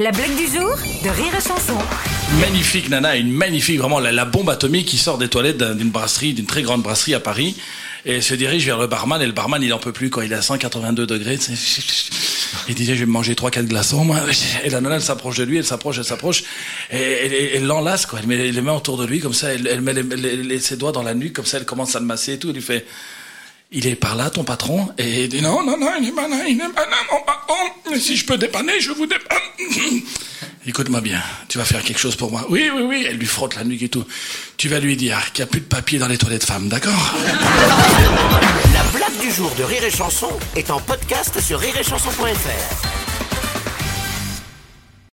La blague du jour de Rire et Chanson. Magnifique nana, une magnifique, vraiment la, bombe atomique qui sort des toilettes d'un- d'une brasserie, d'une très grande brasserie à Paris, et se dirige vers le barman, et le barman il en peut plus quand il est à 182 degrés. Il disait je vais manger trois quatre glaçons moi. Et la nana elle s'approche de lui, elle s'approche, elle s'approche, et elle, l'enlace quoi. Elle met les mains autour de lui comme ça, elle, met ses doigts dans la nuque comme ça, elle commence à le masser et tout. Elle lui fait il est par là, ton patron Et il dit, non, non, non, il est là, il est là, mon patron. Si je peux dépanner, je vous dépanne. Écoute-moi bien, tu vas faire quelque chose pour moi. Oui, oui, oui. Elle lui frotte la nuque et tout. Tu vas lui dire qu'il n'y a plus de papier dans les toilettes femmes, d'accord? La blague du jour de Rire et Chanson est en podcast sur rireetchanson.fr.